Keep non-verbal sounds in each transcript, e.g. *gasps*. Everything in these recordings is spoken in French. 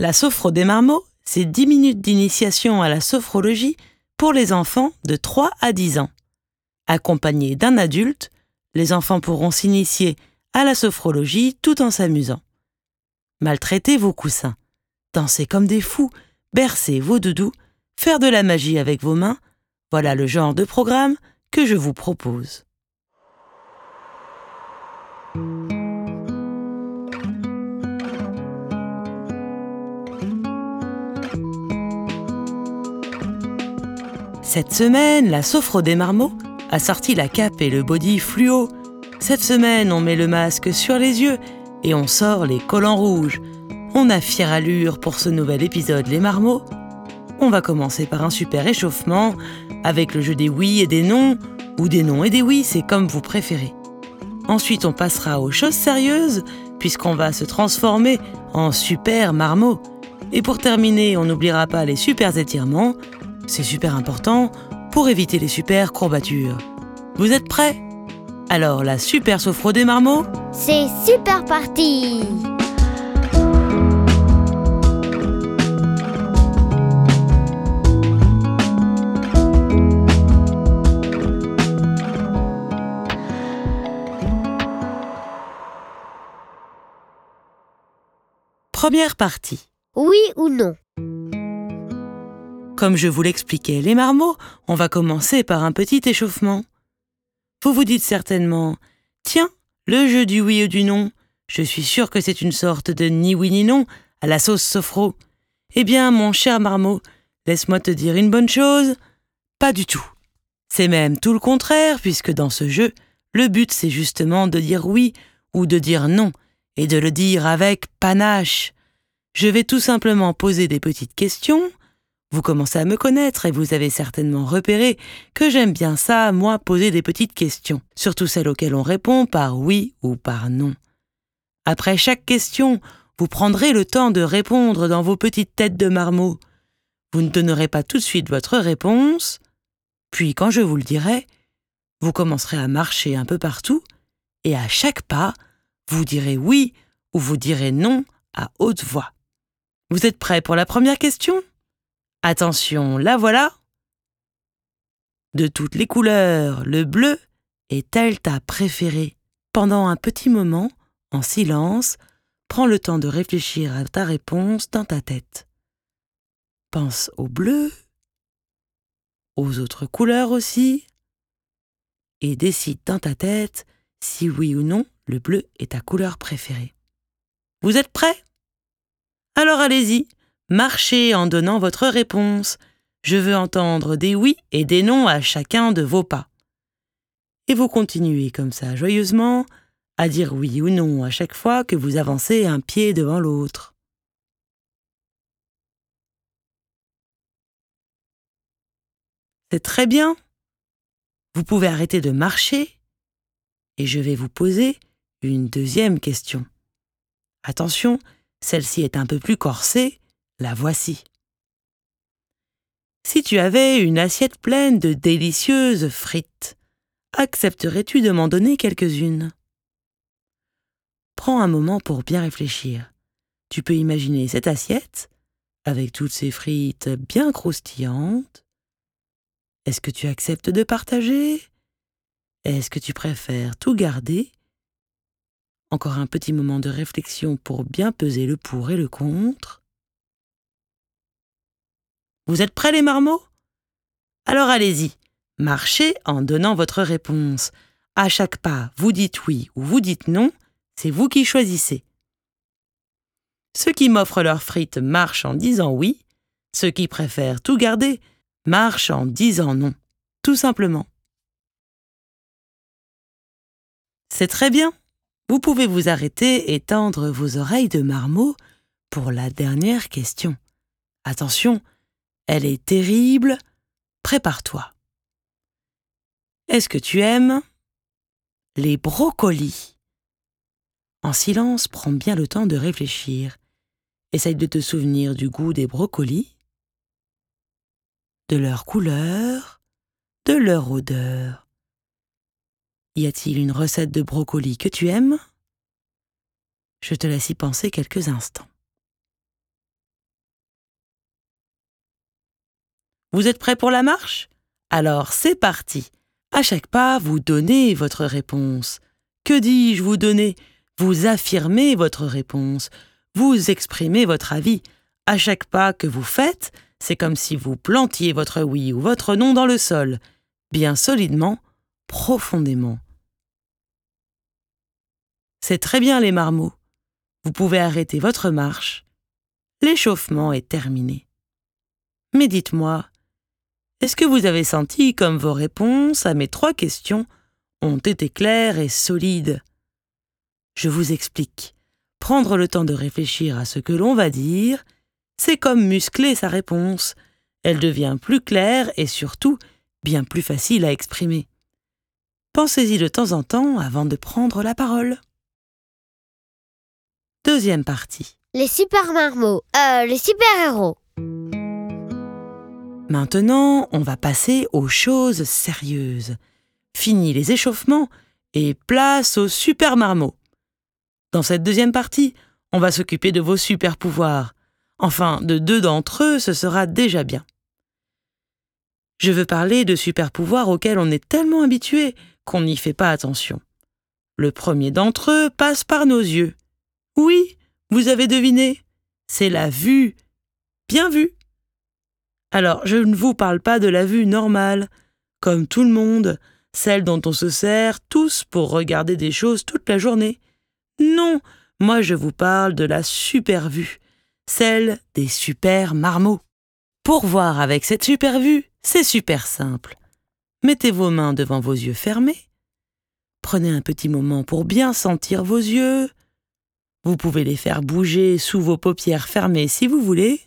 La sophro des marmots, c'est 10 minutes d'initiation à la sophrologie pour les enfants de 3 à 10 ans. Accompagnés d'un adulte, les enfants pourront s'initier à la sophrologie tout en s'amusant. Maltraitez vos coussins, dansez comme des fous, bercez vos doudous, faire de la magie avec vos mains, voilà le genre de programme que je vous propose. Cette semaine, la Sophro des Marmots a sorti la cape et le body fluo. Cette semaine, on met le masque sur les yeux et on sort les collants rouges. On a fière allure pour ce nouvel épisode Les Marmots. On va commencer par un super échauffement avec le jeu des oui et des non, ou des non et des oui, c'est comme vous préférez. Ensuite, on passera aux choses sérieuses, puisqu'on va se transformer en super marmot. Et pour terminer, on n'oubliera pas les super étirements c'est super important pour éviter les super courbatures. Vous êtes prêts? Alors la super sophro des marmots? C'est super parti Première partie. Oui ou non? Comme je vous l'expliquais, les marmots, on va commencer par un petit échauffement. Vous vous dites certainement Tiens, le jeu du oui ou du non, je suis sûr que c'est une sorte de ni oui ni non à la sauce sophro. Eh bien, mon cher marmot, laisse-moi te dire une bonne chose. Pas du tout. C'est même tout le contraire, puisque dans ce jeu, le but c'est justement de dire oui ou de dire non, et de le dire avec panache. Je vais tout simplement poser des petites questions, vous commencez à me connaître et vous avez certainement repéré que j'aime bien ça, moi, poser des petites questions, surtout celles auxquelles on répond par oui ou par non. Après chaque question, vous prendrez le temps de répondre dans vos petites têtes de marmot. Vous ne donnerez pas tout de suite votre réponse, puis quand je vous le dirai, vous commencerez à marcher un peu partout, et à chaque pas, vous direz oui ou vous direz non à haute voix. Vous êtes prêts pour la première question? Attention, la voilà. De toutes les couleurs, le bleu est-elle ta préférée Pendant un petit moment, en silence, prends le temps de réfléchir à ta réponse dans ta tête. Pense au bleu, aux autres couleurs aussi, et décide dans ta tête si oui ou non le bleu est ta couleur préférée. Vous êtes prêts? Alors allez-y, Marchez en donnant votre réponse. Je veux entendre des oui et des non à chacun de vos pas. Et vous continuez comme ça joyeusement à dire oui ou non à chaque fois que vous avancez un pied devant l'autre. C'est très bien. Vous pouvez arrêter de marcher et je vais vous poser une deuxième question. Attention, celle-ci est un peu plus corsée la voici. Si tu avais une assiette pleine de délicieuses frites, accepterais-tu de m'en donner quelques-unes? Prends un moment pour bien réfléchir. Tu peux imaginer cette assiette, avec toutes ces frites bien croustillantes. Est-ce que tu acceptes de partager? Est-ce que tu préfères tout garder? Encore un petit moment de réflexion pour bien peser le pour et le contre. Vous êtes prêts les marmots? Alors allez-y, marchez en donnant votre réponse. À chaque pas, vous dites oui ou vous dites non, c'est vous qui choisissez. Ceux qui m'offrent leurs frites marchent en disant oui, ceux qui préfèrent tout garder marchent en disant non, tout simplement. C'est très bien. Vous pouvez vous arrêter et tendre vos oreilles de marmot pour la dernière question. Attention, elle est terrible. Prépare-toi. Est-ce que tu aimes les brocolis? En silence, prends bien le temps de réfléchir. Essaye de te souvenir du goût des brocolis, de leur couleur, de leur odeur. Y a-t-il une recette de brocolis que tu aimes? Je te laisse y penser quelques instants. Vous êtes prêts pour la marche? Alors c'est parti. À chaque pas, vous donnez votre réponse. Que dis-je vous donner? Vous affirmez votre réponse. Vous exprimez votre avis. À chaque pas que vous faites, c'est comme si vous plantiez votre oui ou votre non dans le sol, bien solidement, profondément. C'est très bien les marmots. Vous pouvez arrêter votre marche. L'échauffement est terminé. Mais dites-moi, est-ce que vous avez senti comme vos réponses à mes trois questions ont été claires et solides? Je vous explique. Prendre le temps de réfléchir à ce que l'on va dire, c'est comme muscler sa réponse. Elle devient plus claire et surtout bien plus facile à exprimer. Pensez-y de temps en temps avant de prendre la parole. Deuxième partie. Les super marmots. Euh, les super héros. Maintenant, on va passer aux choses sérieuses. Fini les échauffements et place aux super marmots. Dans cette deuxième partie, on va s'occuper de vos super pouvoirs. Enfin, de deux d'entre eux, ce sera déjà bien. Je veux parler de super pouvoirs auxquels on est tellement habitué qu'on n'y fait pas attention. Le premier d'entre eux passe par nos yeux. Oui, vous avez deviné, c'est la vue. Bien vu. Alors, je ne vous parle pas de la vue normale, comme tout le monde, celle dont on se sert tous pour regarder des choses toute la journée. Non, moi je vous parle de la super vue, celle des super marmots. Pour voir avec cette super vue, c'est super simple. Mettez vos mains devant vos yeux fermés. Prenez un petit moment pour bien sentir vos yeux. Vous pouvez les faire bouger sous vos paupières fermées si vous voulez.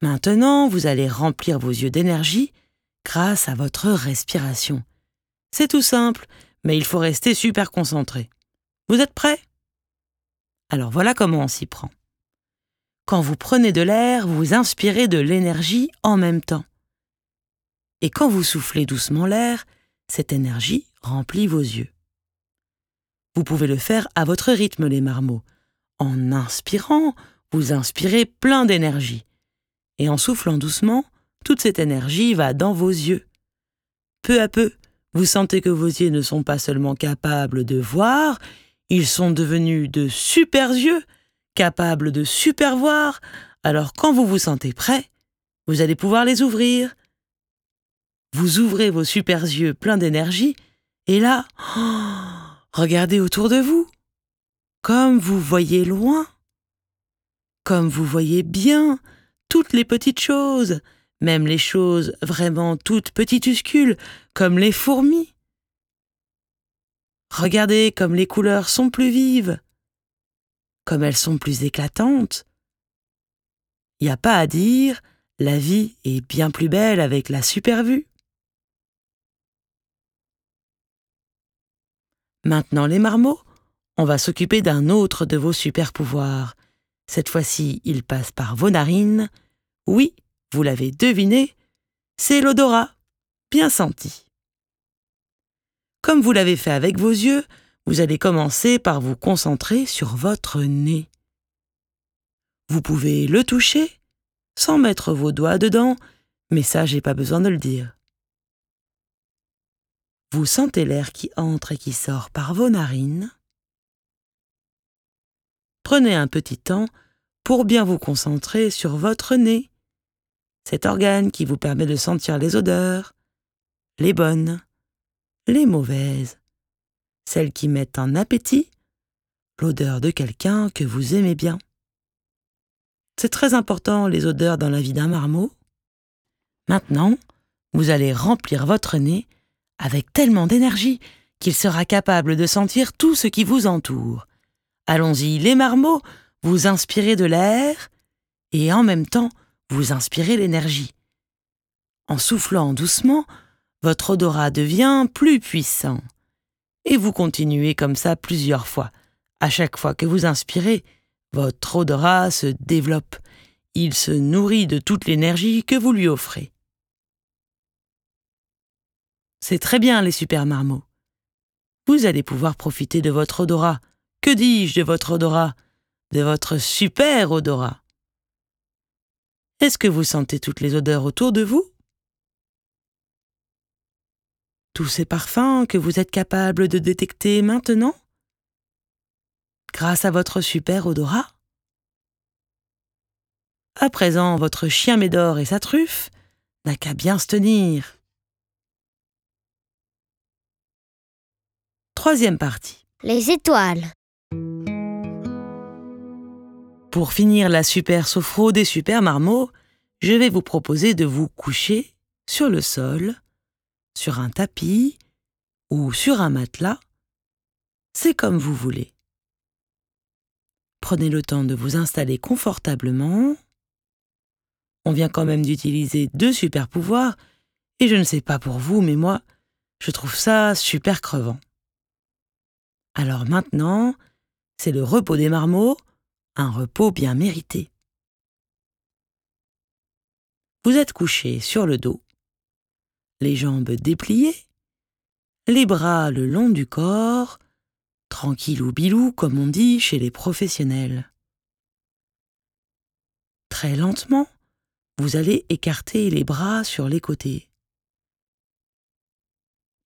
Maintenant, vous allez remplir vos yeux d'énergie grâce à votre respiration. C'est tout simple, mais il faut rester super concentré. Vous êtes prêts? Alors voilà comment on s'y prend. Quand vous prenez de l'air, vous inspirez de l'énergie en même temps. Et quand vous soufflez doucement l'air, cette énergie remplit vos yeux. Vous pouvez le faire à votre rythme, les marmots. En inspirant, vous inspirez plein d'énergie. Et en soufflant doucement, toute cette énergie va dans vos yeux. Peu à peu, vous sentez que vos yeux ne sont pas seulement capables de voir, ils sont devenus de super yeux, capables de super voir, alors quand vous vous sentez prêt, vous allez pouvoir les ouvrir. Vous ouvrez vos super yeux pleins d'énergie, et là, *gasps* regardez autour de vous, comme vous voyez loin, comme vous voyez bien toutes les petites choses, même les choses vraiment toutes petituscules, comme les fourmis. Regardez comme les couleurs sont plus vives, comme elles sont plus éclatantes. Il a pas à dire, la vie est bien plus belle avec la super vue. Maintenant les marmots, on va s'occuper d'un autre de vos super pouvoirs. Cette fois-ci, il passe par vos narines. Oui, vous l'avez deviné, c'est l'odorat. Bien senti. Comme vous l'avez fait avec vos yeux, vous allez commencer par vous concentrer sur votre nez. Vous pouvez le toucher sans mettre vos doigts dedans, mais ça, j'ai pas besoin de le dire. Vous sentez l'air qui entre et qui sort par vos narines. Prenez un petit temps pour bien vous concentrer sur votre nez, cet organe qui vous permet de sentir les odeurs, les bonnes les mauvaises, celles qui mettent en appétit, l'odeur de quelqu'un que vous aimez bien. C'est très important les odeurs dans la vie d'un marmot. Maintenant, vous allez remplir votre nez avec tellement d'énergie qu'il sera capable de sentir tout ce qui vous entoure. Allons-y, les marmots, vous inspirez de l'air et en même temps, vous inspirez l'énergie. En soufflant doucement, votre odorat devient plus puissant. Et vous continuez comme ça plusieurs fois. À chaque fois que vous inspirez, votre odorat se développe. Il se nourrit de toute l'énergie que vous lui offrez. C'est très bien les super marmots. Vous allez pouvoir profiter de votre odorat. Que dis-je de votre odorat De votre super odorat? Est-ce que vous sentez toutes les odeurs autour de vous? Tous ces parfums que vous êtes capable de détecter maintenant? Grâce à votre super odorat? À présent, votre chien Médor et sa truffe n'a qu'à bien se tenir. Troisième partie. Les étoiles. Pour finir la super sophro des super marmots, je vais vous proposer de vous coucher sur le sol, sur un tapis ou sur un matelas. C'est comme vous voulez. Prenez le temps de vous installer confortablement. On vient quand même d'utiliser deux super pouvoirs et je ne sais pas pour vous, mais moi, je trouve ça super crevant. Alors maintenant, c'est le repos des marmots, un repos bien mérité. Vous êtes couché sur le dos, les jambes dépliées, les bras le long du corps, tranquille ou bilou comme on dit chez les professionnels. Très lentement, vous allez écarter les bras sur les côtés.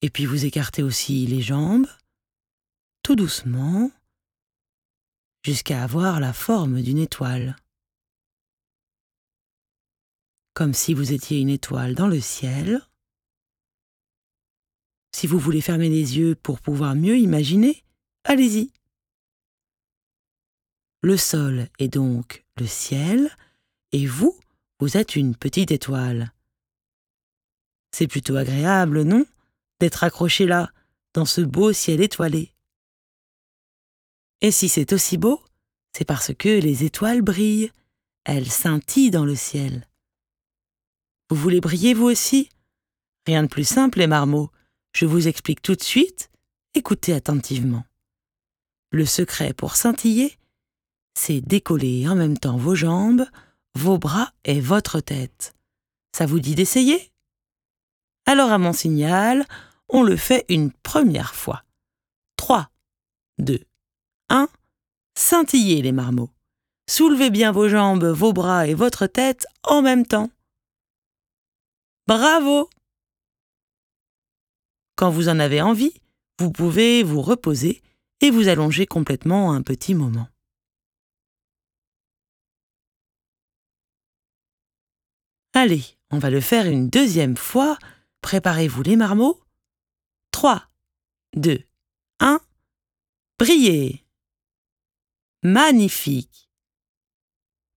Et puis vous écartez aussi les jambes, tout doucement, jusqu'à avoir la forme d'une étoile. Comme si vous étiez une étoile dans le ciel. Si vous voulez fermer les yeux pour pouvoir mieux imaginer, allez-y. Le sol est donc le ciel, et vous, vous êtes une petite étoile. C'est plutôt agréable, non, d'être accroché là, dans ce beau ciel étoilé. Et si c'est aussi beau, c'est parce que les étoiles brillent, elles scintillent dans le ciel. Vous voulez briller vous aussi? Rien de plus simple, les marmots. Je vous explique tout de suite. Écoutez attentivement. Le secret pour scintiller, c'est décoller en même temps vos jambes, vos bras et votre tête. Ça vous dit d'essayer? Alors à mon signal, on le fait une première fois. 3, 2, 1. Scintillez les marmots. Soulevez bien vos jambes, vos bras et votre tête en même temps. Bravo Quand vous en avez envie, vous pouvez vous reposer et vous allonger complètement un petit moment. Allez, on va le faire une deuxième fois. Préparez-vous les marmots. 3, 2, 1. Brillez Magnifique.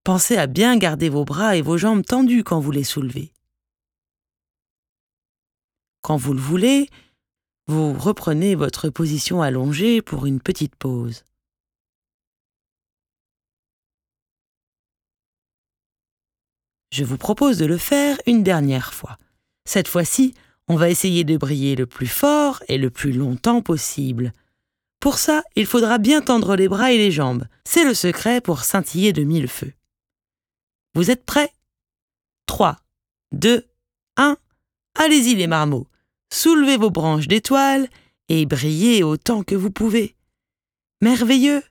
Pensez à bien garder vos bras et vos jambes tendus quand vous les soulevez. Quand vous le voulez, vous reprenez votre position allongée pour une petite pause. Je vous propose de le faire une dernière fois. Cette fois-ci, on va essayer de briller le plus fort et le plus longtemps possible. Pour ça, il faudra bien tendre les bras et les jambes. C'est le secret pour scintiller de mille feux. Vous êtes prêts? 3, 2, 1. Allez-y les marmots. Soulevez vos branches d'étoiles et brillez autant que vous pouvez. Merveilleux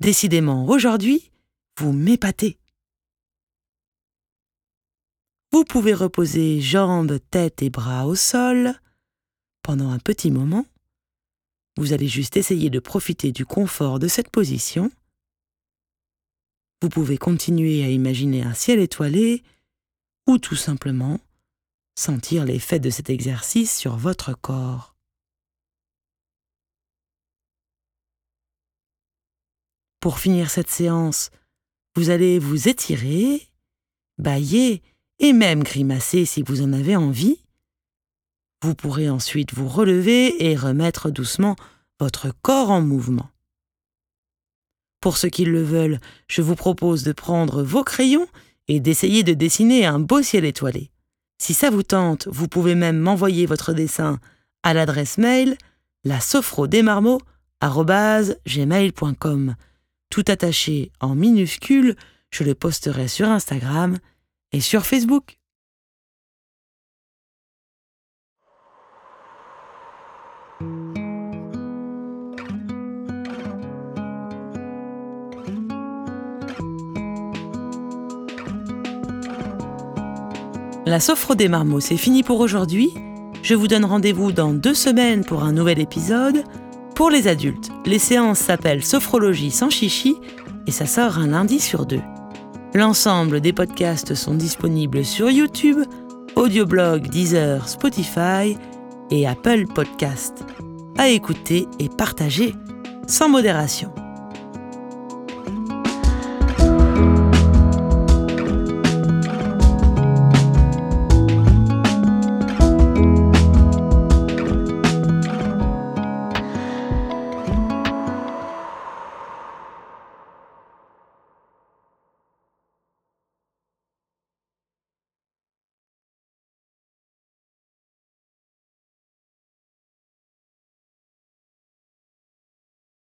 Décidément, aujourd'hui, vous m'épatez. Vous pouvez reposer jambes, tête et bras au sol pendant un petit moment vous allez juste essayer de profiter du confort de cette position. Vous pouvez continuer à imaginer un ciel étoilé ou tout simplement sentir l'effet de cet exercice sur votre corps. Pour finir cette séance, vous allez vous étirer, bailler et même grimacer si vous en avez envie. Vous pourrez ensuite vous relever et remettre doucement votre corps en mouvement. Pour ceux qui le veulent, je vous propose de prendre vos crayons et d'essayer de dessiner un beau ciel étoilé. Si ça vous tente, vous pouvez même m'envoyer votre dessin à l'adresse mail la gmail.com. Tout attaché en minuscules, je le posterai sur Instagram et sur Facebook. La Sophro des Marmots, c'est fini pour aujourd'hui. Je vous donne rendez-vous dans deux semaines pour un nouvel épisode. Pour les adultes, les séances s'appellent Sophrologie sans chichi et ça sort un lundi sur deux. L'ensemble des podcasts sont disponibles sur YouTube, Audioblog, Deezer, Spotify et Apple Podcast. À écouter et partager sans modération.